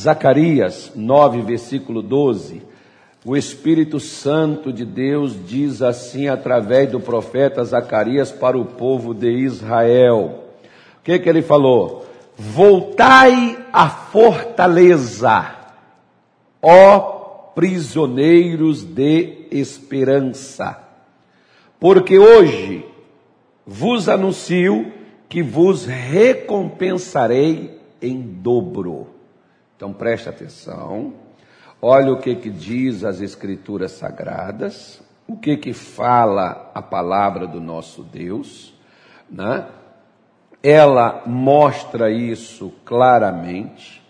Zacarias 9, versículo 12, o Espírito Santo de Deus diz assim através do profeta Zacarias para o povo de Israel. O que, que ele falou? Voltai à fortaleza, ó prisioneiros de esperança, porque hoje vos anuncio que vos recompensarei em dobro. Então preste atenção. Olha o que, que diz as escrituras sagradas, o que que fala a palavra do nosso Deus, né? Ela mostra isso claramente.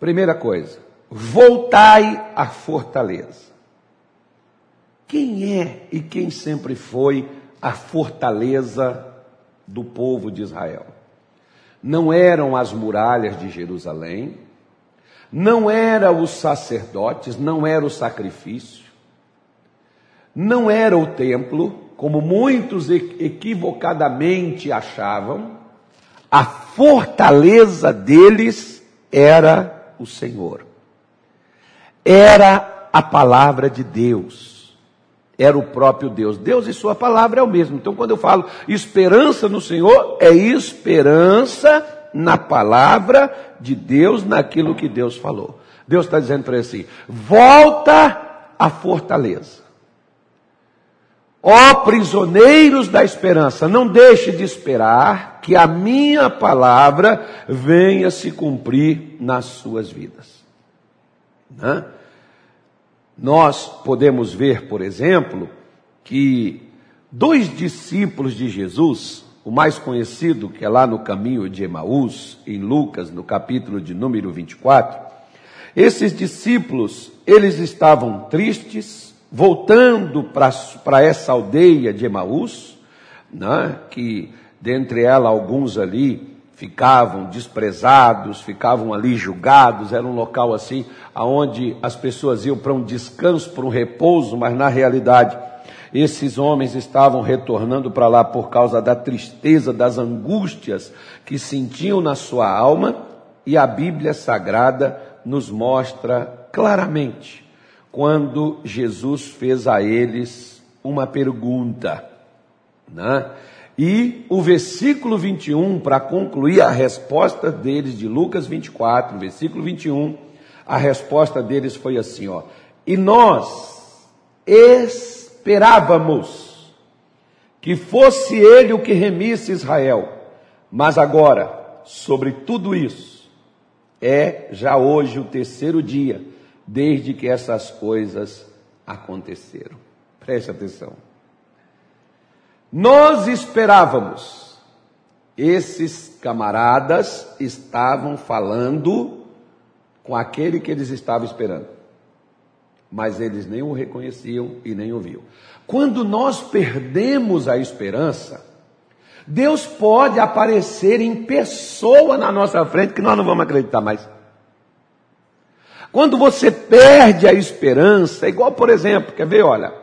Primeira coisa, voltai à fortaleza. Quem é e quem sempre foi a fortaleza do povo de Israel? Não eram as muralhas de Jerusalém, não eram os sacerdotes, não era o sacrifício, não era o templo, como muitos equivocadamente achavam, a fortaleza deles era o Senhor. Era a palavra de Deus. Era o próprio Deus. Deus e sua palavra é o mesmo. Então, quando eu falo esperança no Senhor, é esperança na palavra de Deus, naquilo que Deus falou. Deus está dizendo para ele assim: volta à fortaleza. Ó prisioneiros da esperança, não deixe de esperar que a minha palavra venha se cumprir nas suas vidas. Né? Nós podemos ver, por exemplo, que dois discípulos de Jesus, o mais conhecido, que é lá no caminho de Emaús, em Lucas, no capítulo de número 24, esses discípulos, eles estavam tristes, voltando para essa aldeia de Emaús, né, que dentre ela alguns ali ficavam desprezados, ficavam ali julgados, era um local assim, aonde as pessoas iam para um descanso, para um repouso, mas na realidade esses homens estavam retornando para lá por causa da tristeza, das angústias que sentiam na sua alma, e a Bíblia Sagrada nos mostra claramente quando Jesus fez a eles uma pergunta. Né? E o versículo 21, para concluir a resposta deles de Lucas 24, versículo 21, a resposta deles foi assim, ó: "E nós esperávamos que fosse ele o que remisse Israel, mas agora, sobre tudo isso, é já hoje o terceiro dia desde que essas coisas aconteceram. Preste atenção. Nós esperávamos, esses camaradas estavam falando com aquele que eles estavam esperando, mas eles nem o reconheciam e nem ouviam. Quando nós perdemos a esperança, Deus pode aparecer em pessoa na nossa frente que nós não vamos acreditar mais. Quando você perde a esperança, igual, por exemplo, quer ver, olha,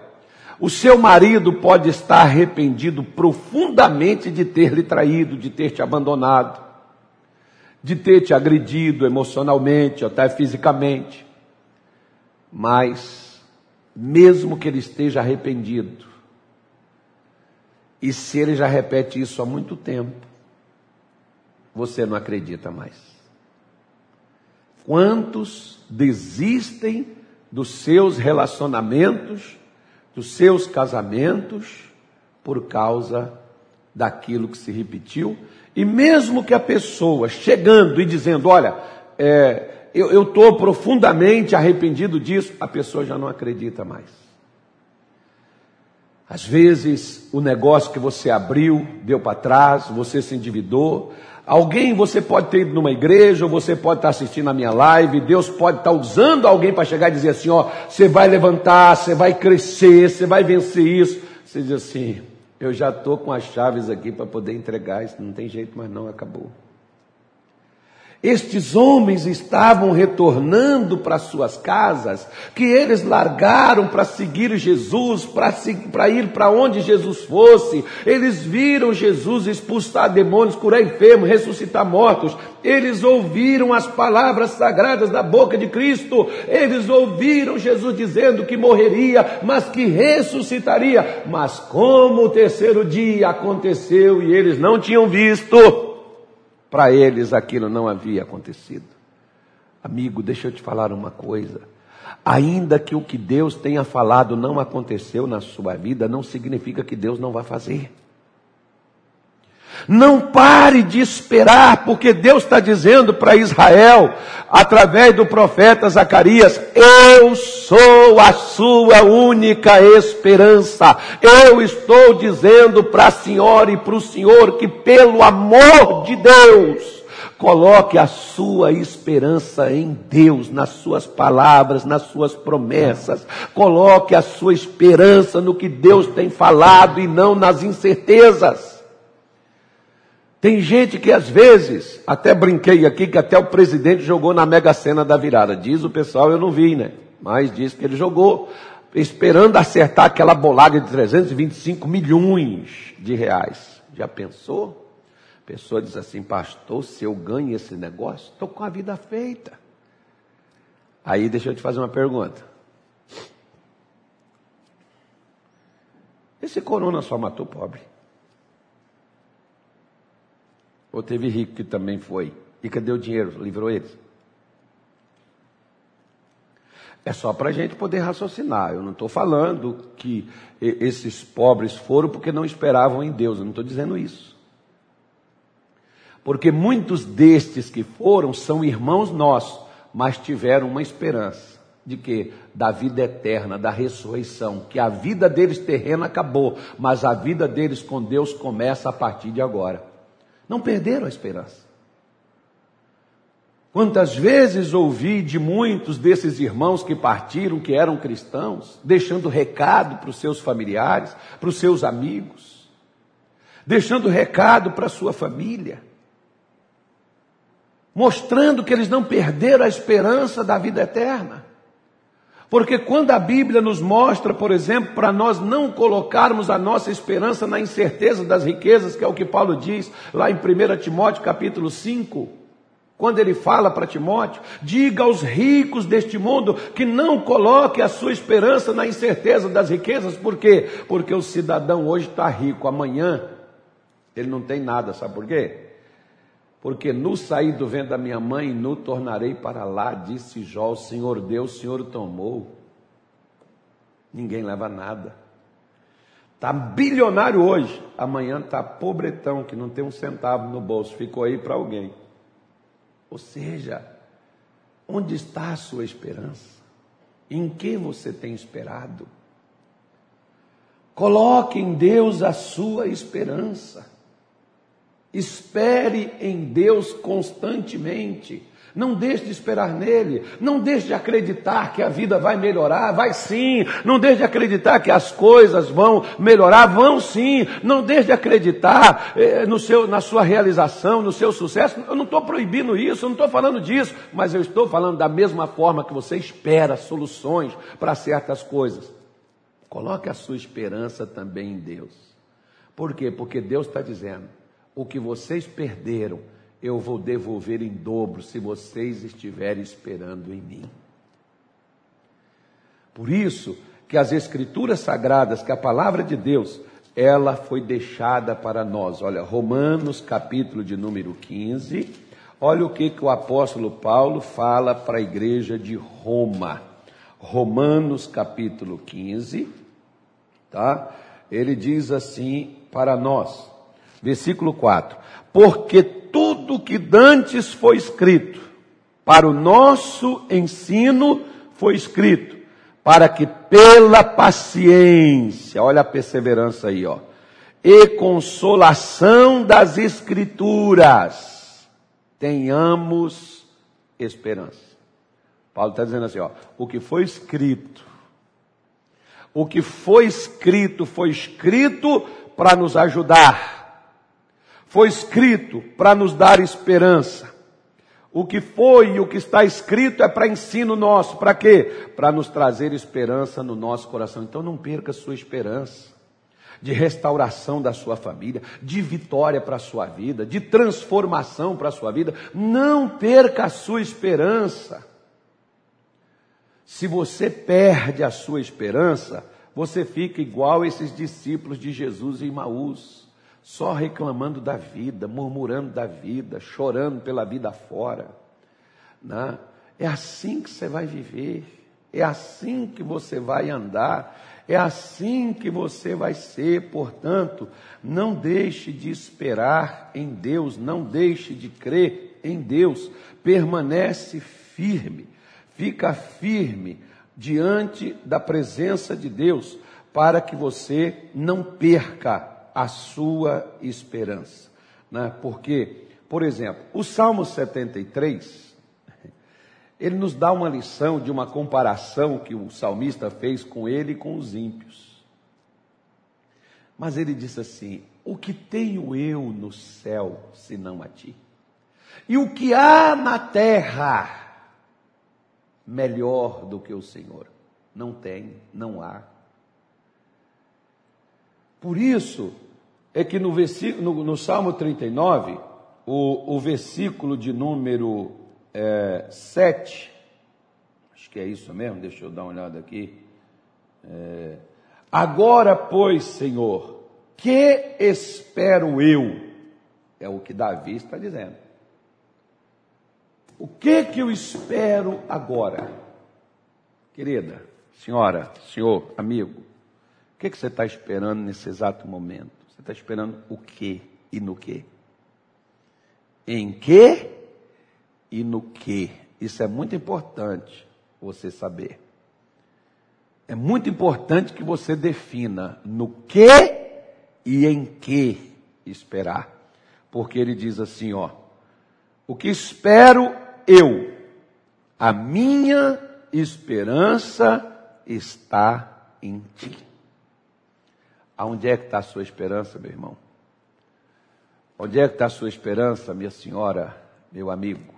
o seu marido pode estar arrependido profundamente de ter lhe traído, de ter te abandonado, de ter te agredido emocionalmente, até fisicamente. Mas, mesmo que ele esteja arrependido, e se ele já repete isso há muito tempo, você não acredita mais. Quantos desistem dos seus relacionamentos dos seus casamentos por causa daquilo que se repetiu. E mesmo que a pessoa chegando e dizendo, olha, é, eu estou profundamente arrependido disso, a pessoa já não acredita mais. Às vezes o negócio que você abriu deu para trás, você se endividou, Alguém, você pode ter ido numa igreja, ou você pode estar assistindo a minha live, Deus pode estar usando alguém para chegar e dizer assim, ó, você vai levantar, você vai crescer, você vai vencer isso. Você diz assim, eu já estou com as chaves aqui para poder entregar, isso não tem jeito mais não, acabou. Estes homens estavam retornando para suas casas, que eles largaram para seguir Jesus, para ir para onde Jesus fosse. Eles viram Jesus expulsar demônios, curar enfermos, ressuscitar mortos. Eles ouviram as palavras sagradas da boca de Cristo. Eles ouviram Jesus dizendo que morreria, mas que ressuscitaria. Mas como o terceiro dia aconteceu e eles não tinham visto, para eles aquilo não havia acontecido. Amigo, deixa eu te falar uma coisa. Ainda que o que Deus tenha falado não aconteceu na sua vida, não significa que Deus não vai fazer. Não pare de esperar, porque Deus está dizendo para Israel, através do profeta Zacarias: Eu sou a sua única esperança. Eu estou dizendo para a senhora e para o senhor que, pelo amor de Deus, Coloque a sua esperança em Deus, nas suas palavras, nas suas promessas. Coloque a sua esperança no que Deus tem falado e não nas incertezas. Tem gente que às vezes, até brinquei aqui que até o presidente jogou na mega sena da virada. Diz o pessoal, eu não vi, né? Mas diz que ele jogou, esperando acertar aquela bolada de 325 milhões de reais. Já pensou? A pessoa diz assim, pastor, se eu ganho esse negócio, estou com a vida feita. Aí deixa eu te fazer uma pergunta. Esse corona só matou pobre. Ou teve rico que também foi? E cadê o dinheiro? Livrou eles? É só para a gente poder raciocinar. Eu não estou falando que esses pobres foram porque não esperavam em Deus. Eu não estou dizendo isso. Porque muitos destes que foram são irmãos nossos, mas tiveram uma esperança de que da vida eterna, da ressurreição, que a vida deles terrena acabou, mas a vida deles com Deus começa a partir de agora. Não perderam a esperança. Quantas vezes ouvi de muitos desses irmãos que partiram, que eram cristãos, deixando recado para os seus familiares, para os seus amigos, deixando recado para a sua família, mostrando que eles não perderam a esperança da vida eterna. Porque quando a Bíblia nos mostra, por exemplo, para nós não colocarmos a nossa esperança na incerteza das riquezas, que é o que Paulo diz lá em 1 Timóteo capítulo 5, quando ele fala para Timóteo, diga aos ricos deste mundo que não coloque a sua esperança na incerteza das riquezas, por quê? Porque o cidadão hoje está rico, amanhã ele não tem nada, sabe por quê? Porque no saí do vento da minha mãe, no tornarei para lá, disse Jó, o Senhor Deus, o Senhor tomou. Ninguém leva nada. Está bilionário hoje, amanhã está pobretão, que não tem um centavo no bolso, ficou aí para alguém. Ou seja, onde está a sua esperança? Em que você tem esperado? Coloque em Deus a sua esperança. Espere em Deus constantemente. Não deixe de esperar nele. Não deixe de acreditar que a vida vai melhorar. Vai sim. Não deixe de acreditar que as coisas vão melhorar. Vão sim. Não deixe de acreditar eh, no seu, na sua realização, no seu sucesso. Eu não estou proibindo isso, eu não estou falando disso. Mas eu estou falando da mesma forma que você espera soluções para certas coisas. Coloque a sua esperança também em Deus. Por quê? Porque Deus está dizendo o que vocês perderam, eu vou devolver em dobro se vocês estiverem esperando em mim. Por isso que as escrituras sagradas, que a palavra de Deus, ela foi deixada para nós. Olha, Romanos capítulo de número 15. Olha o que, que o apóstolo Paulo fala para a igreja de Roma. Romanos capítulo 15, tá? Ele diz assim para nós: Versículo 4: Porque tudo que dantes foi escrito, para o nosso ensino foi escrito, para que pela paciência, olha a perseverança aí, ó, e consolação das Escrituras, tenhamos esperança. Paulo está dizendo assim, ó, o que foi escrito, o que foi escrito, foi escrito para nos ajudar foi escrito para nos dar esperança. O que foi e o que está escrito é para ensino nosso. Para quê? Para nos trazer esperança no nosso coração. Então não perca sua esperança de restauração da sua família, de vitória para a sua vida, de transformação para a sua vida. Não perca a sua esperança. Se você perde a sua esperança, você fica igual esses discípulos de Jesus em Maús, só reclamando da vida, murmurando da vida, chorando pela vida fora. Né? É assim que você vai viver, é assim que você vai andar, é assim que você vai ser, portanto, não deixe de esperar em Deus, não deixe de crer em Deus, permanece firme, fica firme diante da presença de Deus, para que você não perca a sua esperança. Né? Porque, por exemplo, o Salmo 73, ele nos dá uma lição de uma comparação que o salmista fez com ele e com os ímpios. Mas ele disse assim: O que tenho eu no céu senão a ti? E o que há na terra melhor do que o Senhor? Não tem, não há. Por isso é que no, no, no Salmo 39, o, o versículo de número é, 7, acho que é isso mesmo, deixa eu dar uma olhada aqui. É, Agora, pois, Senhor, que espero eu? É o que Davi está dizendo. O que que eu espero agora? Querida, senhora, senhor, amigo, que, que você está esperando nesse exato momento? Você está esperando o que e no que? Em que e no que. Isso é muito importante você saber. É muito importante que você defina no que e em que esperar. Porque ele diz assim, ó: O que espero eu, a minha esperança está em ti. Aonde é que está a sua esperança, meu irmão? Onde é que está a sua esperança, minha senhora, meu amigo?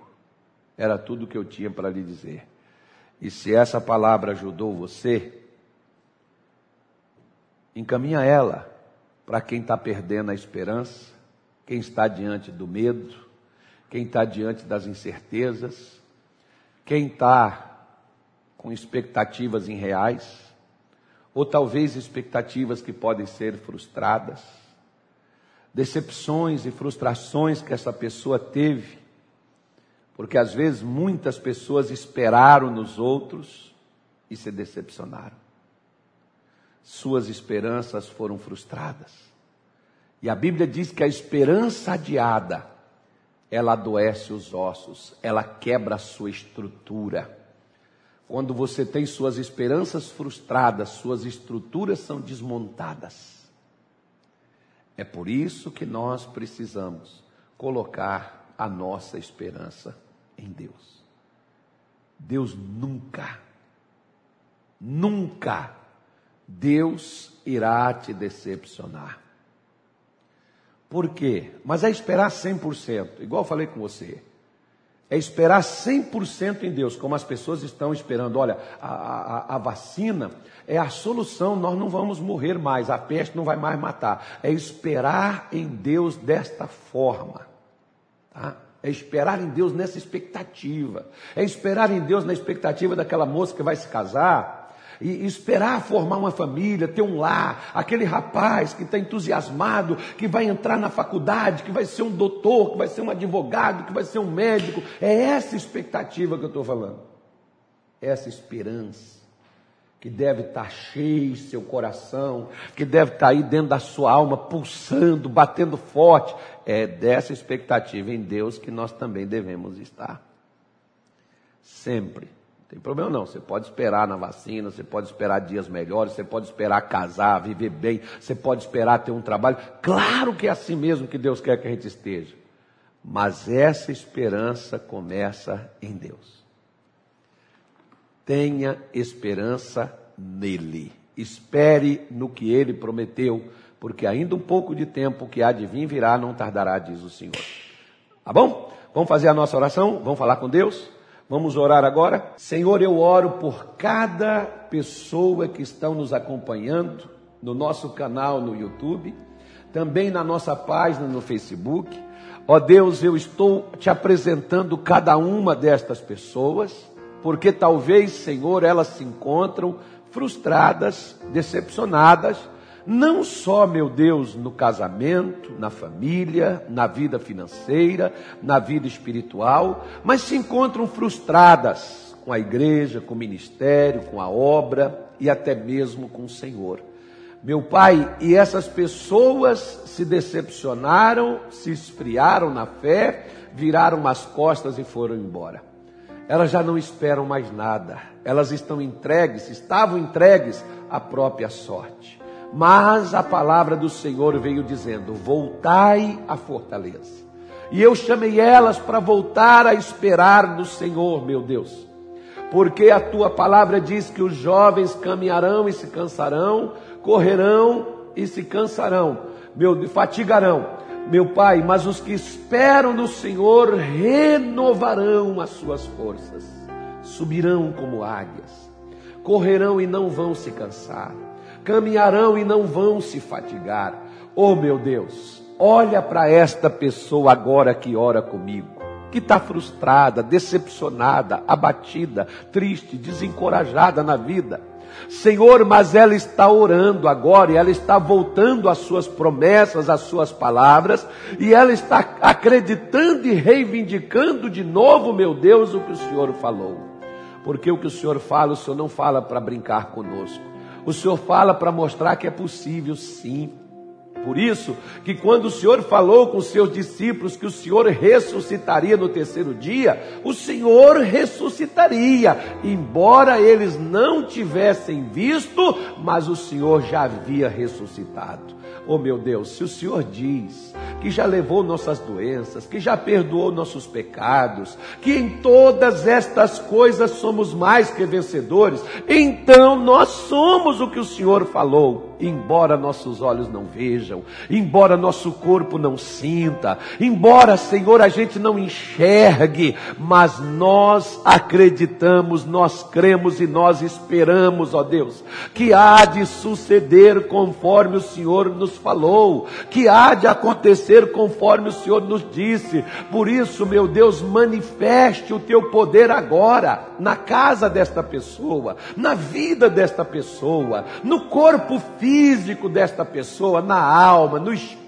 Era tudo o que eu tinha para lhe dizer. E se essa palavra ajudou você, encaminha ela para quem está perdendo a esperança, quem está diante do medo, quem está diante das incertezas, quem está com expectativas irreais, ou talvez expectativas que podem ser frustradas, decepções e frustrações que essa pessoa teve porque às vezes muitas pessoas esperaram nos outros e se decepcionaram. Suas esperanças foram frustradas. E a Bíblia diz que a esperança adiada, ela adoece os ossos, ela quebra a sua estrutura. Quando você tem suas esperanças frustradas, suas estruturas são desmontadas. É por isso que nós precisamos colocar a nossa esperança em Deus. Deus nunca, nunca, Deus irá te decepcionar. Por quê? Mas é esperar 100%, igual eu falei com você. É esperar 100% em Deus, como as pessoas estão esperando. Olha, a, a, a, vacina é a solução, nós não vamos morrer mais, a peste não vai mais matar. É esperar em Deus desta forma. Tá? É esperar em Deus nessa expectativa. É esperar em Deus na expectativa daquela moça que vai se casar. E esperar formar uma família, ter um lar, aquele rapaz que está entusiasmado, que vai entrar na faculdade, que vai ser um doutor, que vai ser um advogado, que vai ser um médico. É essa expectativa que eu estou falando. Essa esperança que deve estar cheio em seu coração, que deve estar aí dentro da sua alma, pulsando, batendo forte. É dessa expectativa em Deus que nós também devemos estar. Sempre. Tem problema não. Você pode esperar na vacina, você pode esperar dias melhores, você pode esperar casar, viver bem, você pode esperar ter um trabalho. Claro que é assim mesmo que Deus quer que a gente esteja. Mas essa esperança começa em Deus. Tenha esperança nele. Espere no que ele prometeu, porque ainda um pouco de tempo que há de vir virá, não tardará, diz o Senhor. Tá bom? Vamos fazer a nossa oração? Vamos falar com Deus? Vamos orar agora? Senhor, eu oro por cada pessoa que estão nos acompanhando no nosso canal no YouTube, também na nossa página no Facebook. Ó Deus, eu estou te apresentando cada uma destas pessoas, porque talvez, Senhor, elas se encontram frustradas, decepcionadas, não só, meu Deus, no casamento, na família, na vida financeira, na vida espiritual, mas se encontram frustradas com a igreja, com o ministério, com a obra e até mesmo com o Senhor. Meu Pai, e essas pessoas se decepcionaram, se esfriaram na fé, viraram as costas e foram embora. Elas já não esperam mais nada, elas estão entregues, estavam entregues à própria sorte. Mas a palavra do Senhor veio dizendo: Voltai à fortaleza. E eu chamei elas para voltar a esperar no Senhor, meu Deus. Porque a tua palavra diz que os jovens caminharão e se cansarão, correrão e se cansarão, meu, fatigarão. Meu Pai, mas os que esperam no Senhor renovarão as suas forças, subirão como águias, correrão e não vão se cansar caminharão e não vão se fatigar. Oh meu Deus, olha para esta pessoa agora que ora comigo, que está frustrada, decepcionada, abatida, triste, desencorajada na vida. Senhor, mas ela está orando agora e ela está voltando às suas promessas, às suas palavras, e ela está acreditando e reivindicando de novo, meu Deus, o que o Senhor falou. Porque o que o Senhor fala, o Senhor não fala para brincar conosco. O Senhor fala para mostrar que é possível, sim. Por isso que quando o Senhor falou com os seus discípulos que o Senhor ressuscitaria no terceiro dia, o Senhor ressuscitaria, embora eles não tivessem visto, mas o Senhor já havia ressuscitado. Oh meu Deus, se o Senhor diz que já levou nossas doenças, que já perdoou nossos pecados, que em todas estas coisas somos mais que vencedores, então nós somos o que o Senhor falou embora nossos olhos não vejam, embora nosso corpo não sinta, embora, Senhor, a gente não enxergue, mas nós acreditamos, nós cremos e nós esperamos, ó Deus, que há de suceder conforme o Senhor nos falou, que há de acontecer conforme o Senhor nos disse. Por isso, meu Deus, manifeste o teu poder agora na casa desta pessoa, na vida desta pessoa, no corpo físico físico desta pessoa, na alma, no espírito.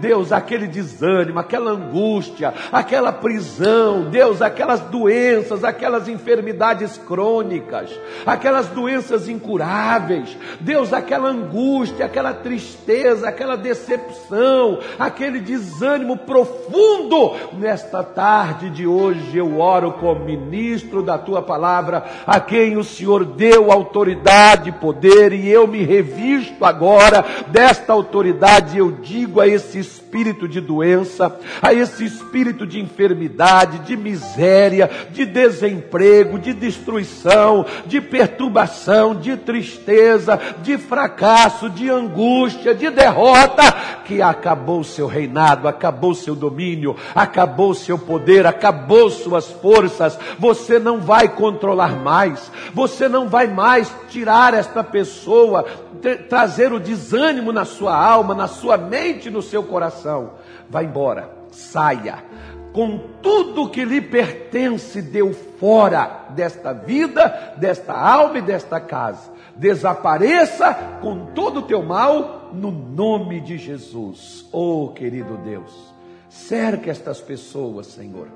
Deus, aquele desânimo, aquela angústia, aquela prisão, Deus, aquelas doenças, aquelas enfermidades crônicas, aquelas doenças incuráveis. Deus, aquela angústia, aquela tristeza, aquela decepção, aquele desânimo profundo. Nesta tarde de hoje eu oro como ministro da tua palavra, a quem o Senhor deu autoridade e poder, e eu me revi visto agora desta autoridade, eu digo a esse espírito de doença, a esse espírito de enfermidade, de miséria, de desemprego, de destruição, de perturbação, de tristeza, de fracasso, de angústia, de derrota, que acabou o seu reinado, acabou o seu domínio, acabou o seu poder, acabou suas forças. Você não vai controlar mais, você não vai mais tirar esta pessoa trazer o desânimo na sua alma, na sua mente, no seu coração. Vá embora, saia. Com tudo que lhe pertence, deu fora desta vida, desta alma e desta casa. Desapareça com todo o teu mal, no nome de Jesus. Oh, querido Deus, cerque estas pessoas, Senhor.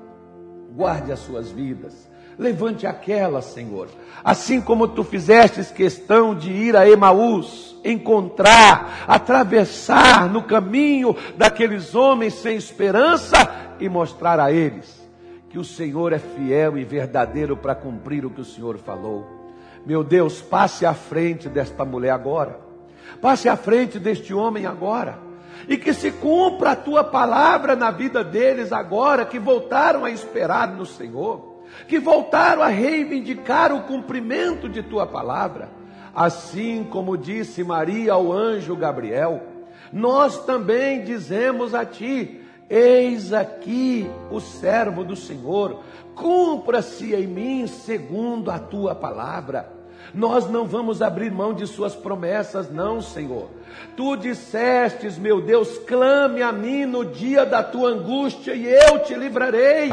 Guarde as suas vidas Levante aquela, Senhor. Assim como tu fizestes questão de ir a Emaús, encontrar, atravessar no caminho daqueles homens sem esperança e mostrar a eles que o Senhor é fiel e verdadeiro para cumprir o que o Senhor falou. Meu Deus, passe à frente desta mulher agora. Passe à frente deste homem agora. E que se cumpra a tua palavra na vida deles agora, que voltaram a esperar no Senhor que voltaram a reivindicar o cumprimento de tua palavra. Assim como disse Maria ao anjo Gabriel, nós também dizemos a ti: Eis aqui o servo do Senhor, cumpra-se em mim segundo a tua palavra. Nós não vamos abrir mão de Suas promessas, não, Senhor. Tu dissestes, meu Deus, clame a mim no dia da tua angústia e eu te livrarei.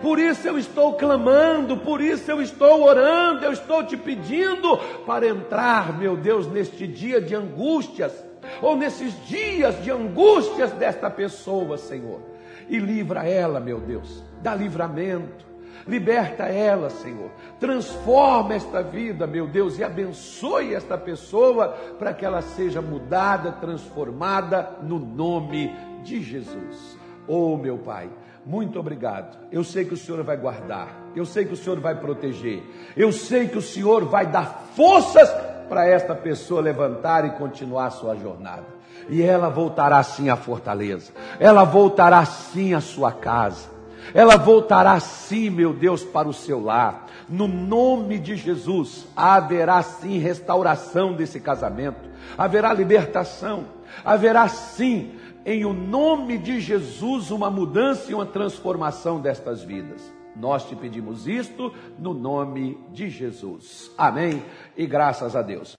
Por isso eu estou clamando, por isso eu estou orando, eu estou te pedindo para entrar, meu Deus, neste dia de angústias, ou nesses dias de angústias desta pessoa, Senhor. E livra ela, meu Deus, dá livramento, Liberta ela, Senhor. Transforma esta vida, meu Deus, e abençoe esta pessoa para que ela seja mudada, transformada no nome de Jesus. Oh, meu Pai, muito obrigado. Eu sei que o Senhor vai guardar, eu sei que o Senhor vai proteger, eu sei que o Senhor vai dar forças para esta pessoa levantar e continuar a sua jornada. E ela voltará sim à fortaleza, ela voltará sim à sua casa ela voltará sim, meu Deus, para o seu lar. No nome de Jesus, haverá sim restauração desse casamento, haverá libertação, haverá sim, em o nome de Jesus, uma mudança e uma transformação destas vidas. Nós te pedimos isto no nome de Jesus. Amém e graças a Deus.